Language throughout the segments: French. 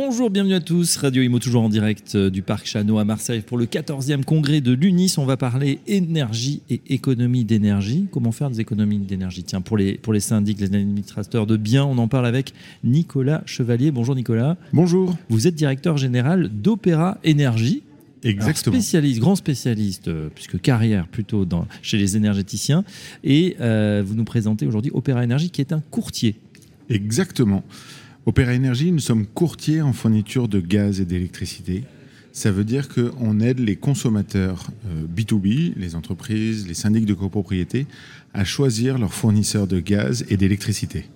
Bonjour, bienvenue à tous. Radio Imo toujours en direct euh, du Parc Chano à Marseille pour le 14e congrès de l'UNIS. On va parler énergie et économie d'énergie. Comment faire des économies d'énergie? Tiens, pour les, pour les syndics, les administrateurs de biens, on en parle avec Nicolas Chevalier. Bonjour Nicolas. Bonjour. Vous êtes directeur général d'Opéra Énergie. Exactement. spécialiste, grand spécialiste, euh, puisque carrière plutôt dans, chez les énergéticiens. Et euh, vous nous présentez aujourd'hui Opéra Énergie qui est un courtier. Exactement. Opéra Énergie, nous sommes courtiers en fourniture de gaz et d'électricité. Ça veut dire qu'on aide les consommateurs B2B, les entreprises, les syndics de copropriété, à choisir leurs fournisseurs de gaz et d'électricité.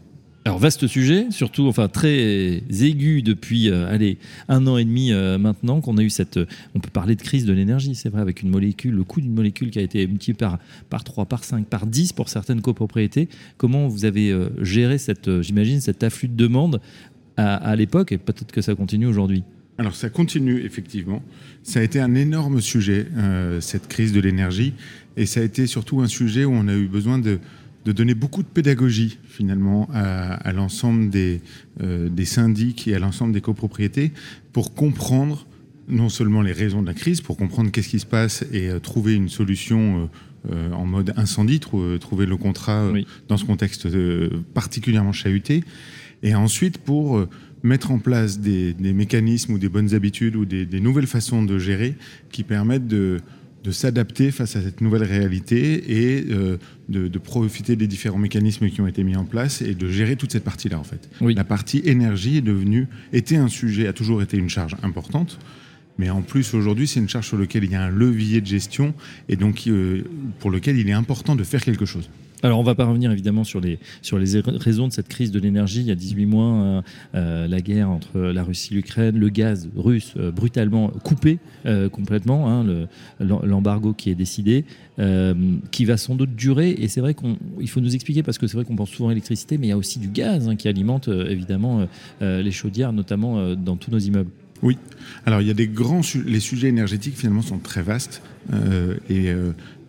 Alors vaste sujet, surtout enfin très aigu depuis euh, allez un an et demi euh, maintenant qu'on a eu cette, on peut parler de crise de l'énergie, c'est vrai avec une molécule, le coût d'une molécule qui a été multiplié par par 3, par 5, par 10 pour certaines copropriétés. Comment vous avez euh, géré cette, euh, j'imagine cet afflux de demande à, à l'époque et peut-être que ça continue aujourd'hui? Alors ça continue effectivement. Ça a été un énorme sujet euh, cette crise de l'énergie et ça a été surtout un sujet où on a eu besoin de de donner beaucoup de pédagogie finalement à, à l'ensemble des, euh, des syndics et à l'ensemble des copropriétés pour comprendre non seulement les raisons de la crise, pour comprendre qu'est-ce qui se passe et euh, trouver une solution euh, en mode incendie, trou- trouver le contrat Oui. dans ce contexte particulièrement chahuté, et ensuite pour mettre en place des, des mécanismes ou des bonnes habitudes ou des, des nouvelles façons de gérer qui permettent de, de s'adapter face à cette nouvelle réalité et euh, de, de profiter des différents mécanismes qui ont été mis en place et de gérer toute cette partie-là en fait. Oui. La partie énergie est devenue, était un sujet, a toujours été une charge importante. Mais en plus, aujourd'hui, c'est une charge sur laquelle il y a un levier de gestion et donc euh, pour lequel il est important de faire quelque chose. Alors, on va pas revenir évidemment sur les, sur les raisons de cette crise de l'énergie. Il y a 18 mois, euh, euh, la guerre entre la Russie et l'Ukraine, le gaz russe euh, brutalement coupé complètement, hein, le- l'em- l'embargo qui est décidé, qui va sans doute durer. Et c'est vrai qu'il faut nous expliquer, parce que c'est vrai qu'on pense souvent à l'électricité, mais il y a aussi du gaz hein, qui alimente évidemment les chaudières, notamment dans tous nos immeubles. Oui. Alors il y a des grands les sujets énergétiques finalement sont très vastes et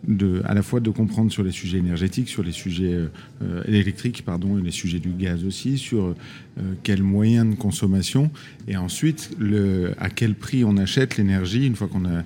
de à la fois de comprendre sur les sujets énergétiques, sur les sujets euh, euh, électriques pardon et les sujets du gaz aussi, sur euh, quels moyens de consommation et ensuite le à quel prix on achète l'énergie une fois qu'on euh,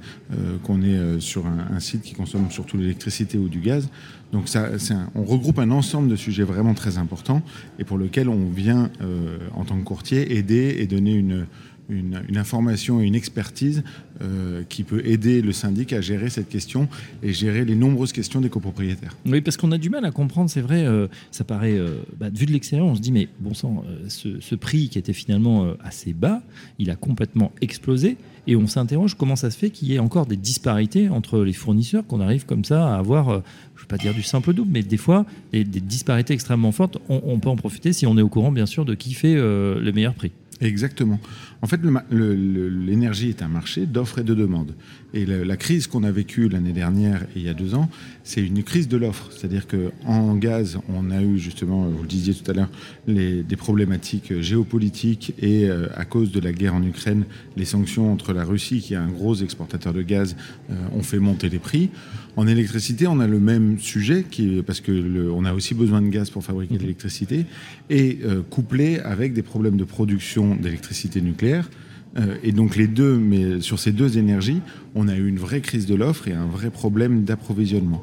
qu'on est euh, sur un, un site qui consomme surtout l'électricité ou du gaz. Donc ça, un- on regroupe un ensemble de sujets vraiment très importants et pour lequel on vient euh, en tant que courtier aider et donner une une, information et une expertise euh, qui peut aider le syndic à gérer cette question et gérer les nombreuses questions des copropriétaires. Oui, parce qu'on a du mal à comprendre, c'est vrai, euh, ça paraît, euh, bah, vu de l'extérieur, on se dit, mais bon sang, ce, prix qui était finalement assez bas, il a complètement explosé, et on s'interroge comment ça se fait qu'il y ait encore des disparités entre les fournisseurs, qu'on arrive comme ça à avoir, je ne veux pas dire du simple double, mais des fois, des, disparités extrêmement fortes, on, on peut en profiter si on est au courant, bien sûr, de qui fait le meilleur prix. Exactement. En fait, l'énergie est un marché d'offres et de demandes. Et la crise qu'on a vécue l'année dernière et il y a deux ans, c'est une crise de l'offre. C'est-à-dire qu'en gaz, on a eu justement, vous le disiez tout à l'heure, des problématiques géopolitiques et euh, à cause de la guerre en Ukraine, les sanctions entre la Russie, qui est un gros exportateur de gaz, euh, ont fait monter les prix. En électricité, on a le même sujet, qui parce que le- on a aussi besoin de gaz pour fabriquer de l'électricité, et euh, couplé avec des problèmes de production d'électricité nucléaire. Euh, et donc les deux, mais sur ces deux énergies, on a eu une vraie crise de l'offre et un vrai problème d'approvisionnement.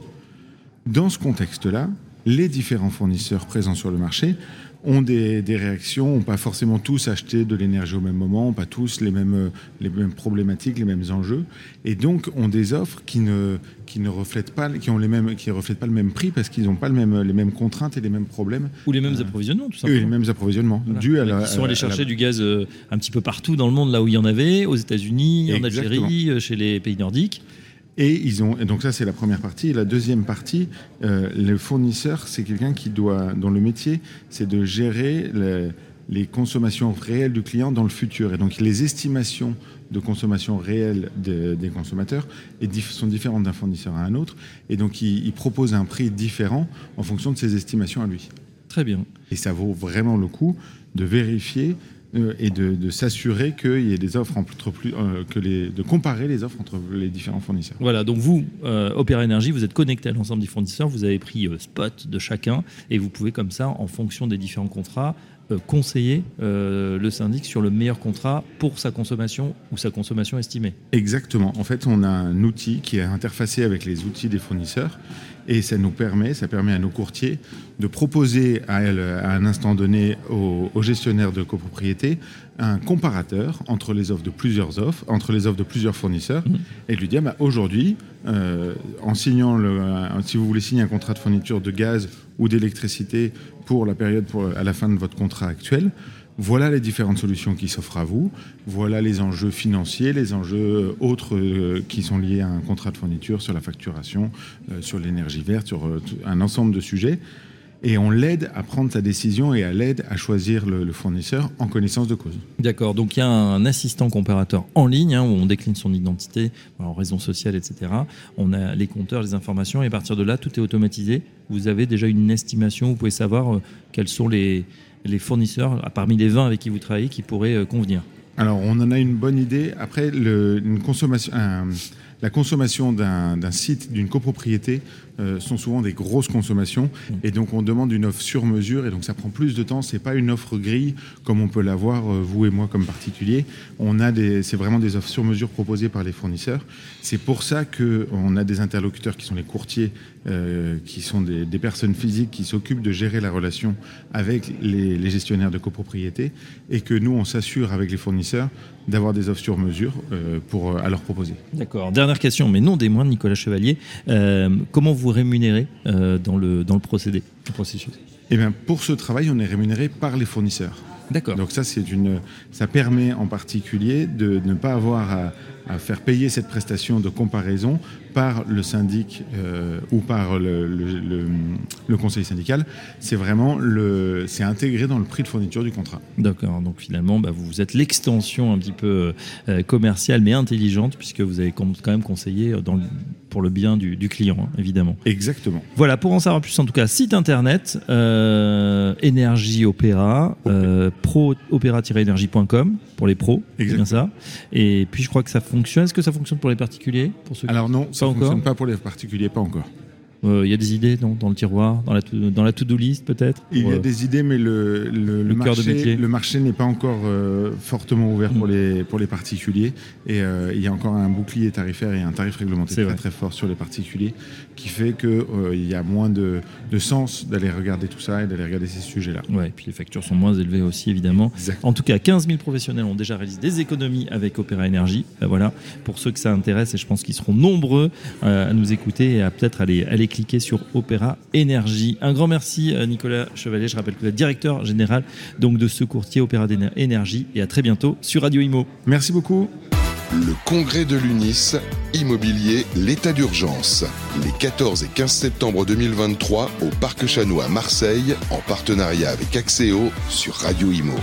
Dans ce contexte-là, les différents fournisseurs présents sur le marché ont des, des réactions, n'ont pas forcément tous acheté de l'énergie au même moment, n'ont pas tous les mêmes, euh, les mêmes problématiques, les mêmes enjeux, et donc ont des offres qui ne, qui ne reflètent pas, qui ont les mêmes, qui reflètent pas le même prix parce qu'ils n'ont pas le même, les mêmes contraintes et les mêmes problèmes Ou les mêmes approvisionnements, tout et simplement. les mêmes approvisionnements. Voilà. à la, Ils sont allés la- chercher du gaz euh, un petit peu partout dans le monde, là où il y en avait, aux États-Unis, en. Algérie, euh, chez les pays nordiques. Et ils ont et donc ça c'est la première partie. Et la deuxième partie, euh, le fournisseur c'est quelqu'un qui doit dont le métier c'est de gérer le- les consommations réelles du client dans le futur. Et donc les estimations de consommation réelle de- des consommateurs sont différentes d'un fournisseur à un autre. Et donc il, il propose un prix différent en fonction de ses estimations à lui. Très bien. Et ça vaut vraiment le coup de vérifier et de, s'assurer qu'il y ait des offres entre plus, euh, que de comparer les offres entre les différents fournisseurs. Voilà, donc vous, euh, Opéra Énergie, vous êtes connecté à l'ensemble des fournisseurs, vous avez pris spot de chacun et vous pouvez comme ça, en fonction des différents contrats, conseiller le syndic sur le meilleur contrat pour sa consommation ou sa consommation estimée. Exactement. En fait, on a un outil qui est interfacé avec les outils des fournisseurs et ça nous permet, ça permet à nos courtiers de proposer à, un instant donné aux, gestionnaires de copropriété un comparateur entre les offres de plusieurs offres, entre les offres de plusieurs fournisseurs, mmh. et de lui dire bah, aujourd'hui, euh, en signant le, si vous voulez signer un contrat de fourniture de gaz ou d'électricité pour la période pour, à la fin de votre contrat actuel, voilà les différentes solutions qui s'offrent à vous. Voilà les enjeux financiers, les enjeux autres euh, qui sont liés à un contrat de fourniture, sur la facturation, euh, sur l'énergie verte, sur euh, un ensemble de sujets. Et on l'aide à prendre sa décision et à l'aide à choisir le, fournisseur en connaissance de cause. D'accord, donc il y a un assistant comparateur en ligne hein, où on décline son identité en raison sociale, etc. On a les compteurs, les informations et à partir de là, tout est automatisé. Vous avez déjà une estimation, vous pouvez savoir quels sont les, les fournisseurs, parmi les 20 avec qui vous travaillez, qui pourraient euh, convenir Alors, on en a une bonne idée. Après, une consommation, la consommation d'un site, d'une copropriété, euh, sont souvent des grosses consommations et donc on demande une offre sur mesure et donc ça prend plus de temps. C'est pas une offre grille comme on peut l'avoir euh, vous et moi comme particulier. C'est vraiment des offres sur mesure proposées par les fournisseurs. C'est pour ça que on a des interlocuteurs qui sont les courtiers, euh, qui sont des, personnes physiques qui s'occupent de gérer la relation avec les, les, gestionnaires de copropriété et que nous on s'assure avec les fournisseurs d'avoir des offres sur mesure pour à leur proposer. D'accord. Dernière question, mais non des moindres, Nicolas Chevalier. comment vous rémunéré euh, dans, le, dans le procédé, le processus? Eh bien, Pour ce travail, on est rémunéré par les fournisseurs. D'accord. Donc ça, c'est une, ça permet en particulier de ne pas avoir à, à faire payer cette prestation de comparaison par le syndic euh, ou par le, le, conseil syndical, c'est vraiment le, c'est intégré dans le prix de fourniture du contrat. D'accord. Donc finalement, bah, vous êtes l'extension un petit peu euh, commerciale mais intelligente puisque vous avez quand même conseillé dans pour le bien du, client, hein, évidemment. Exactement. Voilà, pour en savoir plus, en tout cas, site internet, euh, Énergie Opéra, euh, pro-opéra-énergie.com pour les pros, c'est bien ça. Et puis je crois que ça fonctionne. Est-ce que ça fonctionne pour les particuliers pour ceux Alors non, ça ne fonctionne pas pour les particuliers, pas encore. Euh, il y a des idées dans le tiroir, dans la, dans la to-do list peut-être Il y a euh, des idées, mais le, le, marché, le marché n'est pas encore euh, fortement ouvert pour, mm. les, pour les particuliers. Et il y a encore un bouclier tarifaire et un tarif réglementaire très, très fort sur les particuliers qui fait qu'il y a moins de, de sens d'aller regarder tout ça et d'aller regarder ces sujets-là. Ouais, et puis les factures sont moins élevées aussi, évidemment. En tout cas, 15 000 professionnels ont déjà réalisé des économies avec Opéra Énergie. voilà, pour ceux que ça intéresse, et je pense qu'ils seront nombreux à nous écouter et à peut-être aller, aller cliquer sur Opéra Énergie. Un grand merci à Nicolas Chevalier. Je rappelle que vous êtes directeur général donc de ce courtier Opéra Énergie et à très bientôt sur Radio Imo. Merci beaucoup. Le congrès de l'UNIS, immobilier, l'état d'urgence. Les 14 et 15 septembre 2023 au Parc Chanois à Marseille, en partenariat avec Axéo sur Radio Imo.